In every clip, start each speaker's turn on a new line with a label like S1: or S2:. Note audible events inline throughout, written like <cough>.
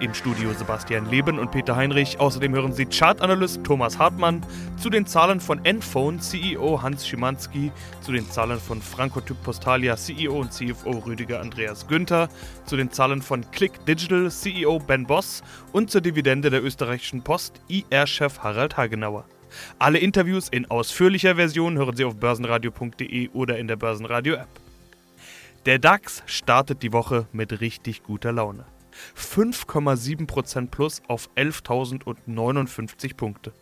S1: Im Studio Sebastian Leben und Peter Heinrich. Außerdem hören Sie Chartanalyst Thomas Hartmann zu den Zahlen von Enphone CEO Hans Schimanski, zu den Zahlen von Frankotyp Postalia CEO und CFO Rüdiger Andreas Günther, zu den Zahlen von Click Digital CEO Ben Boss und zur Dividende der österreichischen Post IR-Chef Harald Hagenauer. Alle Interviews in ausführlicher Version hören Sie auf börsenradio.de oder in der Börsenradio-App. Der DAX startet die Woche mit richtig guter Laune. 5,7% plus auf 11.059 Punkte.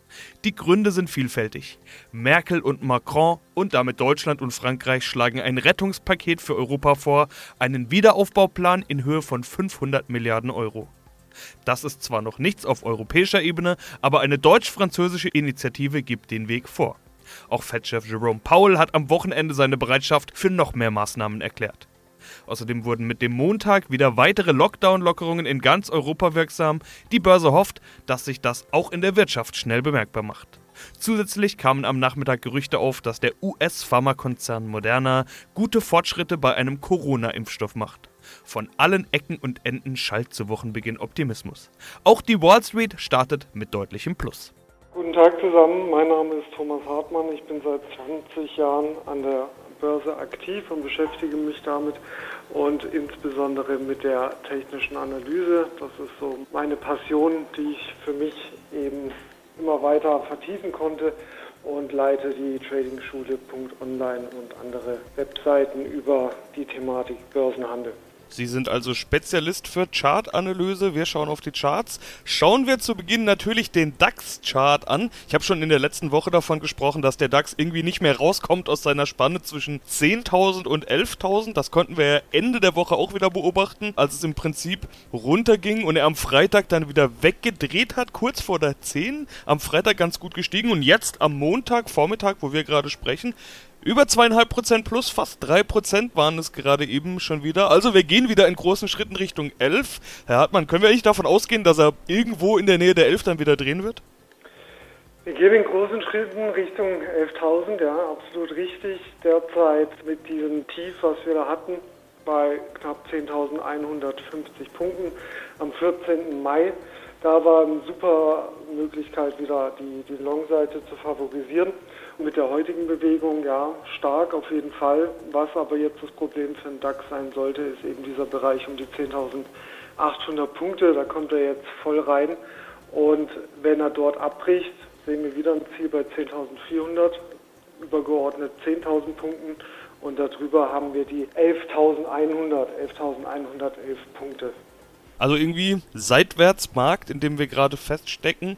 S1: Die Gründe sind vielfältig. Merkel und Macron und damit Deutschland und Frankreich schlagen ein Rettungspaket für Europa vor, einen Wiederaufbauplan in Höhe von 500 Milliarden Euro. Das ist zwar noch nichts auf europäischer Ebene, aber eine deutsch-französische Initiative gibt den Weg vor. Auch Fed-Chef Jerome Powell hat am Wochenende seine Bereitschaft für noch mehr Maßnahmen erklärt. Außerdem wurden mit dem Montag wieder weitere Lockdown-Lockerungen in ganz Europa wirksam. Die Börse hofft, dass sich das auch in der Wirtschaft schnell bemerkbar macht. Zusätzlich kamen am Nachmittag Gerüchte auf, dass der US-Pharmakonzern Moderna gute Fortschritte bei einem Corona-Impfstoff macht. Von allen Ecken und Enden schallt zu Wochenbeginn Optimismus. Auch die Wall Street startet mit deutlichem Plus.
S2: Guten Tag zusammen, mein Name ist Thomas Hartmann. Ich bin seit 20 Jahren an der Börse aktiv und beschäftige mich damit und insbesondere mit der technischen Analyse. Das ist so meine Passion, die ich für mich eben immer weiter vertiefen konnte und leite die Tradingschule.online und andere Webseiten über die Thematik Börsenhandel.
S1: Sie sind also Spezialist für Chartanalyse. Wir schauen auf die Charts. Schauen wir zu Beginn natürlich den DAX-Chart an. Ich habe schon in der letzten Woche davon gesprochen, dass der DAX irgendwie nicht mehr rauskommt aus seiner Spanne zwischen 10.000 und 11.000. Das konnten wir ja Ende der Woche auch wieder beobachten, als es im Prinzip runterging und er am Freitag dann wieder weggedreht hat, kurz vor der 10. Am Freitag ganz gut gestiegen und jetzt am Montag, Vormittag, wo wir gerade sprechen, über zweieinhalb Prozent plus, fast drei Prozent waren es gerade eben schon wieder. Also wir gehen wieder in großen Schritten Richtung 11. Herr Hartmann, können wir eigentlich davon ausgehen, dass er irgendwo in der Nähe der 11 dann wieder drehen wird?
S2: Wir gehen in großen Schritten Richtung 11.000, ja, absolut richtig. Derzeit mit diesem Tief, was wir da hatten, bei knapp 10.150 Punkten am 14. Mai. Da war eine super Möglichkeit, wieder die, die Long-Seite zu favorisieren mit der heutigen Bewegung, ja, stark auf jeden Fall. Was aber jetzt das Problem für den DAX sein sollte, ist eben dieser Bereich um die 10.800 Punkte. Da kommt er jetzt voll rein. Und wenn er dort abbricht, sehen wir wieder ein Ziel bei 10.400, übergeordnet 10.000 Punkten. Und darüber haben wir die 11.100, 11.111 Punkte.
S1: Also irgendwie Seitwärtsmarkt, in dem wir gerade feststecken.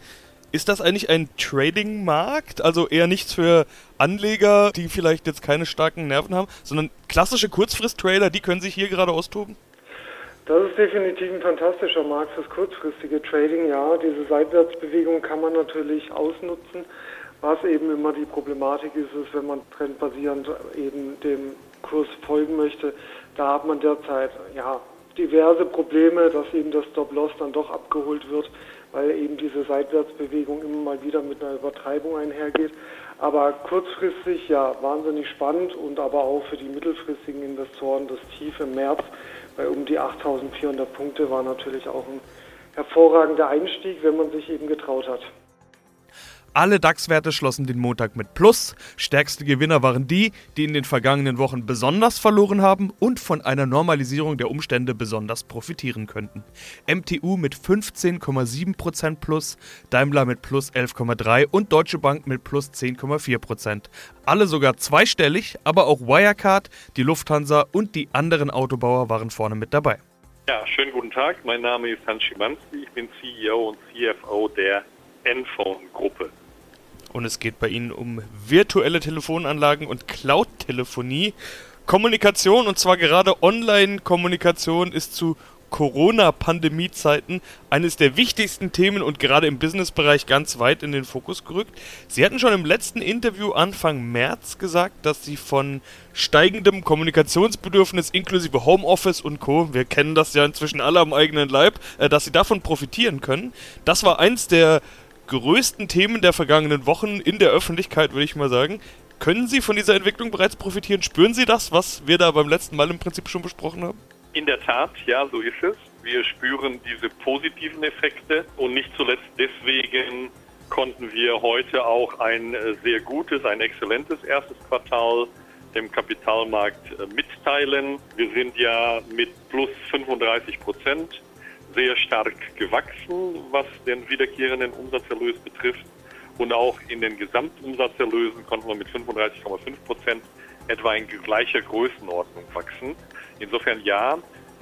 S1: Ist das eigentlich ein Trading-Markt? Also eher nichts für Anleger, die vielleicht jetzt keine starken Nerven haben, sondern klassische Kurzfrist-Trader, die können sich hier gerade austoben?
S2: Das ist definitiv ein fantastischer Markt fürs kurzfristige Trading. Ja, diese Seitwärtsbewegung kann man natürlich ausnutzen. Was eben immer die Problematik ist, ist, wenn man trendbasierend eben dem Kurs folgen möchte, da hat man derzeit ja diverse Probleme, dass eben das Stop-Loss dann doch abgeholt wird weil eben diese Seitwärtsbewegung immer mal wieder mit einer Übertreibung einhergeht. Aber kurzfristig ja wahnsinnig spannend und aber auch für die mittelfristigen Investoren das Tief im März bei um die 8.400 Punkte war natürlich auch ein hervorragender Einstieg, wenn man sich eben getraut hat.
S1: Alle DAX-Werte schlossen den Montag mit Plus. Stärkste Gewinner waren die, die in den vergangenen Wochen besonders verloren haben und von einer Normalisierung der Umstände besonders profitieren könnten. MTU mit 15,7% Plus, Daimler mit plus 11,3% und Deutsche Bank mit plus 10,4%. Alle sogar zweistellig, aber auch Wirecard, die Lufthansa und die anderen Autobauer waren vorne mit dabei.
S3: Ja, schönen guten Tag. Mein Name ist Hans Schimanski. Ich bin CEO und CFO der Enphone-Gruppe.
S1: Und es geht bei Ihnen um virtuelle Telefonanlagen und Cloud-Telefonie. Kommunikation, und zwar gerade Online-Kommunikation, ist zu Corona-Pandemie-Zeiten eines der wichtigsten Themen und gerade im Businessbereich ganz weit in den Fokus gerückt. Sie hatten schon im letzten Interview Anfang März gesagt, dass Sie von steigendem Kommunikationsbedürfnis inklusive Homeoffice und Co., wir kennen das ja inzwischen alle am eigenen Leib, äh, dass Sie davon profitieren können. Das war eins der größten Themen der vergangenen Wochen in der Öffentlichkeit, würde ich mal sagen. Können Sie von dieser Entwicklung bereits profitieren? Spüren Sie das, was wir da beim letzten Mal im Prinzip schon besprochen haben?
S3: In der Tat, ja, so ist es. Wir spüren diese positiven Effekte und nicht zuletzt deswegen konnten wir heute auch ein äh, sehr gutes, ein exzellentes erstes Quartal dem Kapitalmarkt äh, mitteilen. Wir sind ja mit plus 35 Prozent sehr stark gewachsen, was den wiederkehrenden Umsatzerlös betrifft. Und auch in den Gesamtumsatzerlösen konnten wir mit 35,5 Prozent etwa in gleicher Größenordnung wachsen. Insofern ja,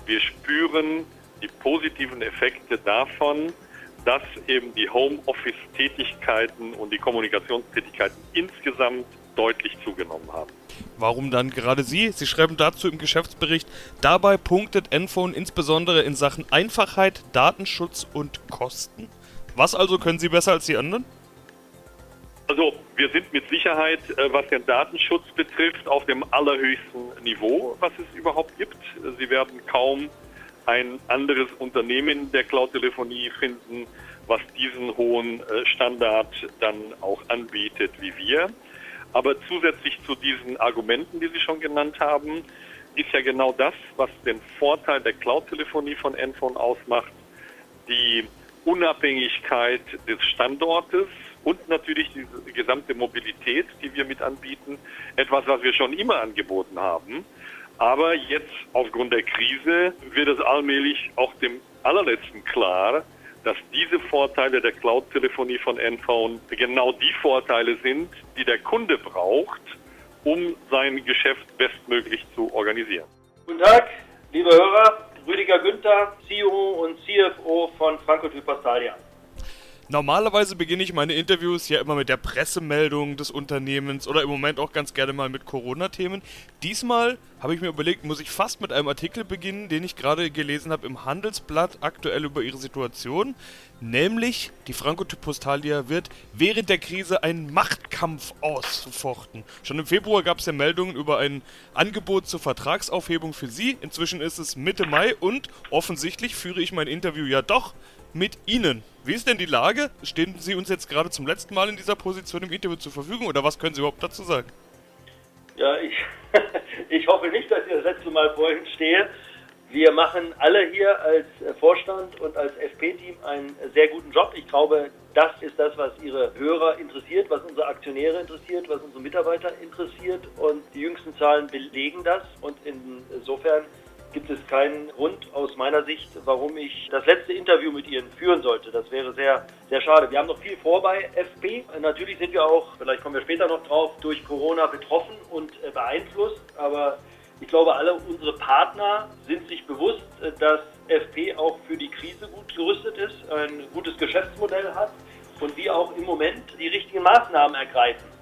S3: wir spüren die positiven Effekte davon, dass eben die Homeoffice-Tätigkeiten und die Kommunikationstätigkeiten insgesamt deutlich zugenommen haben.
S1: Warum dann gerade Sie? Sie schreiben dazu im Geschäftsbericht, dabei punktet Enphone insbesondere in Sachen Einfachheit, Datenschutz und Kosten. Was also können Sie besser als die anderen?
S3: Also wir sind mit Sicherheit, äh, was den Datenschutz betrifft, auf dem allerhöchsten Niveau, was es überhaupt gibt. Sie werden kaum ein anderes Unternehmen der Cloud-Telefonie finden, was diesen hohen äh, Standard dann auch anbietet wie wir. Aber zusätzlich zu diesen Argumenten, die Sie schon genannt haben, ist ja genau das, was den Vorteil der Cloud-Telefonie von Enphone ausmacht, die Unabhängigkeit des Standortes und natürlich die gesamte Mobilität, die wir mit anbieten, etwas, was wir schon immer angeboten haben. Aber jetzt aufgrund der Krise wird es allmählich auch dem allerletzten klar, dass diese Vorteile der Cloud-Telefonie von Enphone genau die Vorteile sind, die der Kunde braucht, um sein Geschäft bestmöglich zu organisieren.
S4: Guten Tag, liebe Hörer. Rüdiger Günther, CEO und CFO von Franco Typastalia.
S1: Normalerweise beginne ich meine Interviews ja immer mit der Pressemeldung des Unternehmens oder im Moment auch ganz gerne mal mit Corona-Themen. Diesmal habe ich mir überlegt, muss ich fast mit einem Artikel beginnen, den ich gerade gelesen habe im Handelsblatt aktuell über ihre Situation. Nämlich, die Franco-Typostalia wird während der Krise einen Machtkampf ausfochten. Schon im Februar gab es ja Meldungen über ein Angebot zur Vertragsaufhebung für sie. Inzwischen ist es Mitte Mai und offensichtlich führe ich mein Interview ja doch mit Ihnen. Wie ist denn die Lage? Stehen Sie uns jetzt gerade zum letzten Mal in dieser Position im Interview zur Verfügung oder was können Sie überhaupt dazu sagen?
S4: Ja, ich, <laughs> ich hoffe nicht, dass ich das letzte Mal vor Ihnen stehe. Wir machen alle hier als Vorstand und als FP-Team einen sehr guten Job. Ich glaube, das ist das, was Ihre Hörer interessiert, was unsere Aktionäre interessiert, was unsere Mitarbeiter interessiert. Und die jüngsten Zahlen belegen das. Und insofern gibt es keinen Grund aus meiner Sicht, warum ich das letzte Interview mit Ihnen führen sollte. Das wäre sehr, sehr schade. Wir haben noch viel vor bei FP. Natürlich sind wir auch, vielleicht kommen wir später noch drauf, durch Corona betroffen und äh, beeinflusst. Aber ich glaube, alle unsere Partner sind sich bewusst, äh, dass FP auch für die Krise gut gerüstet ist, ein gutes Geschäftsmodell hat und wir auch im Moment die richtigen Maßnahmen ergreifen.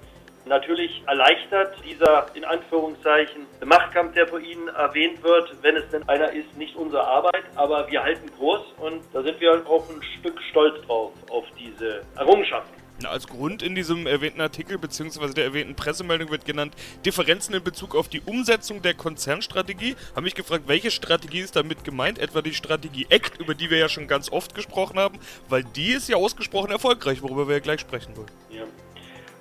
S4: Natürlich erleichtert dieser in Anführungszeichen Machtkampf, der vor Ihnen erwähnt wird, wenn es denn einer ist, nicht unsere Arbeit, aber wir halten Kurs und da sind wir auch ein Stück stolz drauf, auf diese Errungenschaften.
S1: Als Grund in diesem erwähnten Artikel bzw. der erwähnten Pressemeldung wird genannt Differenzen in Bezug auf die Umsetzung der Konzernstrategie. Habe mich gefragt, welche Strategie ist damit gemeint? Etwa die Strategie ACT, über die wir ja schon ganz oft gesprochen haben, weil die ist ja ausgesprochen erfolgreich, worüber wir ja gleich sprechen wollen.
S4: Ja.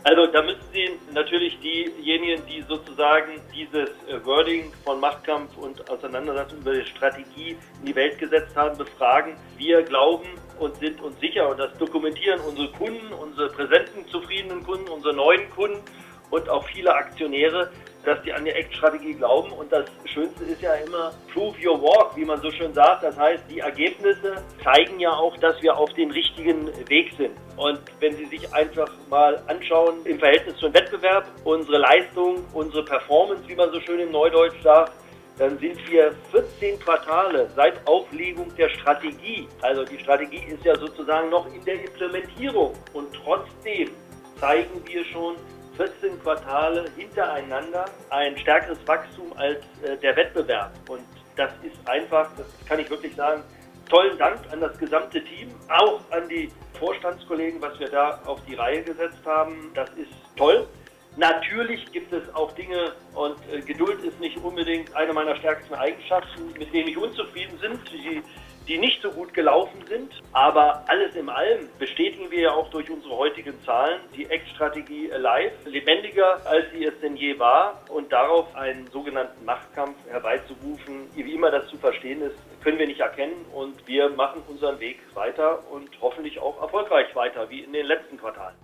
S4: Also da müssen Sie natürlich diejenigen, die sozusagen dieses äh, Wording von Machtkampf und Auseinandersetzung über die Strategie in die Welt gesetzt haben, befragen. Wir glauben und sind uns sicher und das dokumentieren unsere Kunden, unsere präsenten, zufriedenen Kunden, unsere neuen Kunden und auch viele Aktionäre, dass die an die Act-Strategie glauben. Und das Schönste ist ja immer Prove Your Walk, wie man so schön sagt. Das heißt, die Ergebnisse zeigen ja auch, dass wir auf dem richtigen Weg sind. Und wenn Sie sich einfach mal anschauen im Verhältnis zum Wettbewerb, unsere Leistung, unsere Performance, wie man so schön im Neudeutsch sagt, dann sind wir 14 Quartale seit Auflegung der Strategie. Also die Strategie ist ja sozusagen noch in der Implementierung. Und trotzdem zeigen wir schon 14 Quartale hintereinander ein stärkeres Wachstum als äh, der Wettbewerb. Und das ist einfach, das kann ich wirklich sagen, tollen Dank an das gesamte Team, auch an die Vorstandskollegen, was wir da auf die Reihe gesetzt haben. Das ist toll. Natürlich gibt es auch Dinge und äh, Geduld ist nicht unbedingt eine meiner stärksten Eigenschaften, mit denen ich unzufrieden bin, die nicht so gut gelaufen sind. Aber alles in allem bestätigen wir ja auch durch unsere heutigen Zahlen die Ex-Strategie Alive lebendiger, als sie es denn je war. Und darauf einen sogenannten Machtkampf herbeizurufen, wie immer das zu verstehen ist, können wir nicht erkennen. Und wir machen unseren Weg weiter und hoffentlich auch erfolgreich weiter, wie in den letzten Quartalen.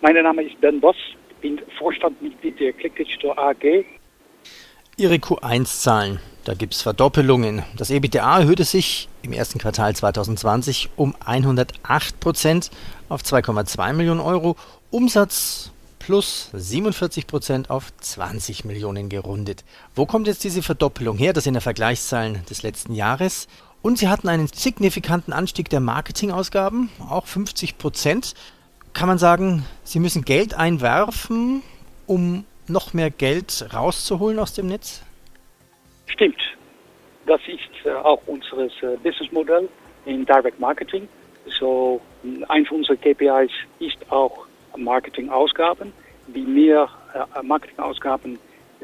S5: Mein Name ist Ben Boss bin Vorstandmitglied der ClickDigital AG.
S6: Ihre Q1-Zahlen, da gibt es Verdoppelungen. Das EBITDA erhöhte sich im ersten Quartal 2020 um 108 Prozent auf 2,2 Millionen Euro. Umsatz plus 47 Prozent auf 20 Millionen gerundet. Wo kommt jetzt diese Verdoppelung her? Das sind ja Vergleichszahlen des letzten Jahres. Und sie hatten einen signifikanten Anstieg der Marketingausgaben, auch 50 Prozent kann man sagen, Sie müssen Geld einwerfen, um noch mehr Geld rauszuholen aus dem Netz?
S5: Stimmt. Das ist äh, auch unser äh, Businessmodell in Direct Marketing. So, eins unserer KPIs ist auch Marketingausgaben. Wie mehr äh, Marketingausgaben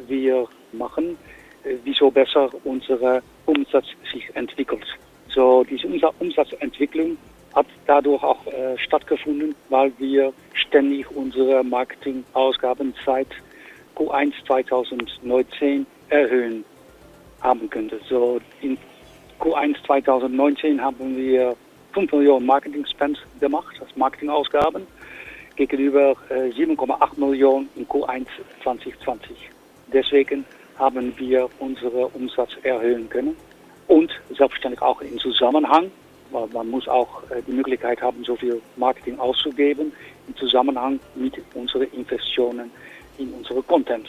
S5: wir machen, wieso besser unser Umsatz sich entwickelt. So, diese Umsatzentwicklung hat dadurch auch stattgefunden, weil wir ständig unsere Marketingausgaben seit Q1 2019 erhöhen haben können. So in Q1 2019 haben wir 5 Millionen Marketing-Spend gemacht, als Marketingausgaben, gegenüber äh, 7,8 Millionen in Q1 2020. Deswegen haben wir unseren Umsatz erhöhen können und selbstverständlich auch in Zusammenhang man muss auch äh, die Möglichkeit haben, so viel Marketing auszugeben im Zusammenhang mit unseren Investitionen in unsere Content.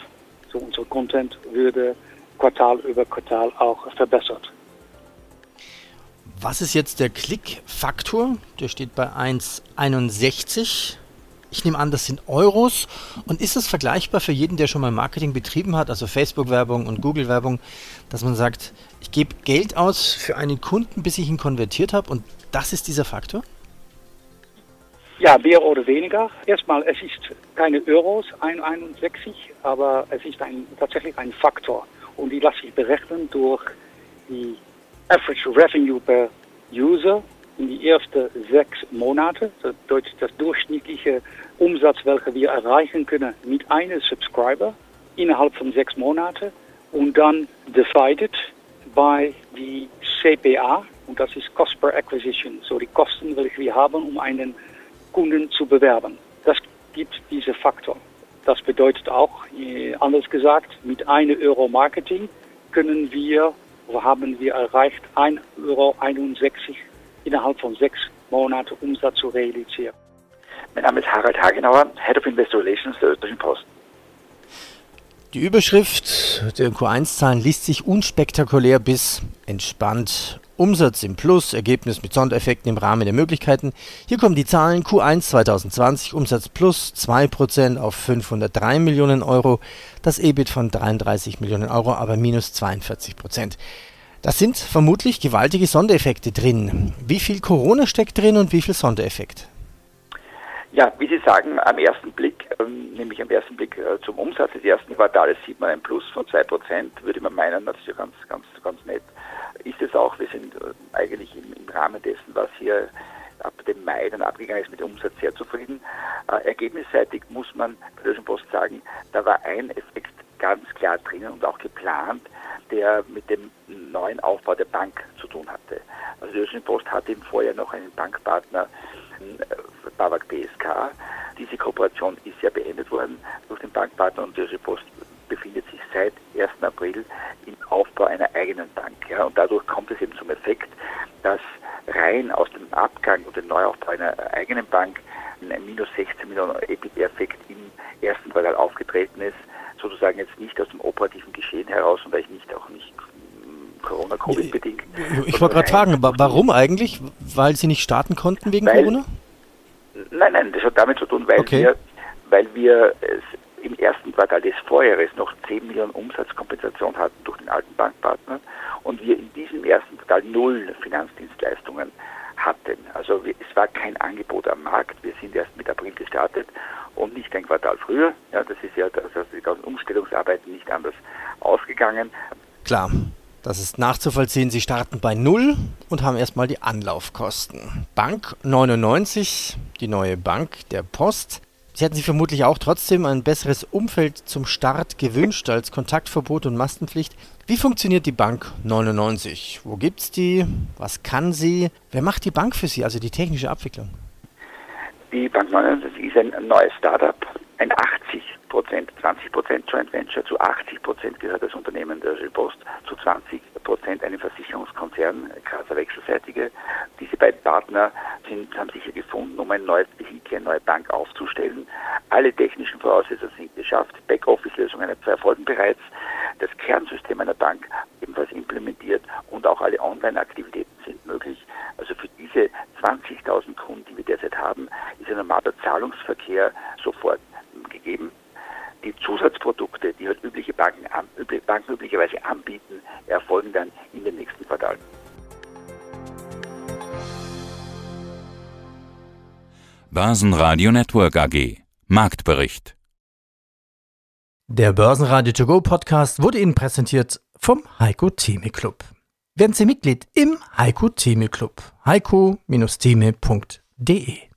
S5: So unser Content würde Quartal über Quartal auch verbessert.
S6: Was ist jetzt der Klickfaktor? Der steht bei 1,61. Ich nehme an, das sind Euros. Und ist es vergleichbar für jeden, der schon mal Marketing betrieben hat, also Facebook-Werbung und Google-Werbung, dass man sagt, ich gebe Geld aus für einen Kunden, bis ich ihn konvertiert habe und das ist dieser Faktor?
S5: Ja, mehr oder weniger. Erstmal, es ist keine Euros, 1,61, aber es ist ein, tatsächlich ein Faktor. Und die lasse ich berechnen durch die Average Revenue per User in die ersten sechs Monate, das bedeutet das durchschnittliche Umsatz, welcher wir erreichen können mit einem Subscriber innerhalb von sechs Monaten und dann divided by die CPA und das ist Cost per Acquisition, so die Kosten, welche wir haben, um einen Kunden zu bewerben. Das gibt diese Faktor. Das bedeutet auch, anders gesagt, mit einem Euro Marketing können wir, haben wir erreicht, 1,61 Euro innerhalb von sechs Monaten Umsatz zu realisieren.
S7: Mein Name ist Harald Hagenauer, Head of Investor Relations der Österreichischen Post.
S6: Die Überschrift der Q1-Zahlen liest sich unspektakulär bis entspannt. Umsatz im Plus, Ergebnis mit Sondereffekten im Rahmen der Möglichkeiten. Hier kommen die Zahlen Q1 2020, Umsatz plus 2% auf 503 Millionen Euro, das EBIT von 33 Millionen Euro, aber minus 42%. Da sind vermutlich gewaltige Sondereffekte drin. Wie viel Corona steckt drin und wie viel Sondereffekt?
S7: Ja, wie Sie sagen, am ersten Blick, ähm, nämlich am ersten Blick äh, zum Umsatz des ersten Quartals sieht man ein Plus von 2%, würde man meinen, das ist ja ganz, ganz, ganz nett. Ist es auch, wir sind äh, eigentlich im, Rahmen dessen, was hier ab dem Mai dann abgegangen ist mit dem Umsatz sehr zufrieden. Äh, ergebnisseitig muss man bei der Post sagen, da war ein Effekt ganz klar drinnen und auch geplant, der mit dem neuen Aufbau der Bank zu tun hatte. Also die Post hatte im Vorjahr noch einen Bankpartner, Babak BSK. Diese Kooperation ist ja beendet worden durch den Bankpartner und die Post befindet sich seit 1. April im Aufbau einer eigenen Bank. Ja, und dadurch kommt es eben zum Effekt, dass rein aus dem Abgang und dem Neuaufbau einer eigenen Bank ein minus 16 Millionen EBIT-Effekt im ersten Quartal aufgetreten ist, sozusagen jetzt nicht aus dem operativen Geschehen heraus und weil ich nicht auch nicht Corona-Covid-bedingt.
S6: Ich, ich wollte gerade fragen, warum eigentlich? Weil Sie nicht starten konnten wegen Corona?
S7: Nein, nein, das hat damit zu tun, weil
S6: okay.
S7: wir, weil wir im ersten Quartal des Vorjahres noch 10 Millionen Umsatzkompensation hatten durch den alten Bankpartner und wir in diesem ersten Quartal null Finanzdienstleistungen hatten. Also es war kein Angebot am Markt. Wir sind erst mit April gestartet und nicht ein Quartal früher. Ja, das ist ja das, also die ganzen Umstellungsarbeiten nicht anders ausgegangen.
S6: Klar, das ist nachzuvollziehen. Sie starten bei Null und haben erstmal die Anlaufkosten. Bank 99, die neue Bank der Post. Sie hätten sich vermutlich auch trotzdem ein besseres Umfeld zum Start gewünscht als Kontaktverbot und Mastenpflicht. Wie funktioniert die Bank 99? Wo gibt's die? Was kann sie? Wer macht die Bank für Sie, also die technische Abwicklung?
S7: Die Bank 99 ist ein neues Startup, ein 80 Prozent, 20 Prozent Joint Venture, zu 80 Prozent gehört das Unternehmen der Post, zu 20 Prozent einem Versicherungskonzern, Grazer Wechselseitige. Diese beiden Partner sind, haben sich hier gefunden, um ein neues Vehikel, eine neue Bank aufzustellen. Alle technischen Voraussetzungen sind geschafft. Backoffice-Lösungen erfolgen bereits. Das Kernsystem einer Bank ebenfalls implementiert und auch alle Online-Aktivitäten sind möglich. Also für diese 20.000 Kunden, die wir derzeit haben, ist ein normaler Zahlungsverkehr sofort. Die Zusatzprodukte, die halt übliche Banken, Banken üblicherweise anbieten, erfolgen dann in den nächsten Quartalen.
S8: Börsenradio Network AG Marktbericht
S6: Der Börsenradio To Go Podcast wurde Ihnen präsentiert vom Heiko Theme Club. Werden Sie Mitglied im Heiko Theme Club. heiko-theme.de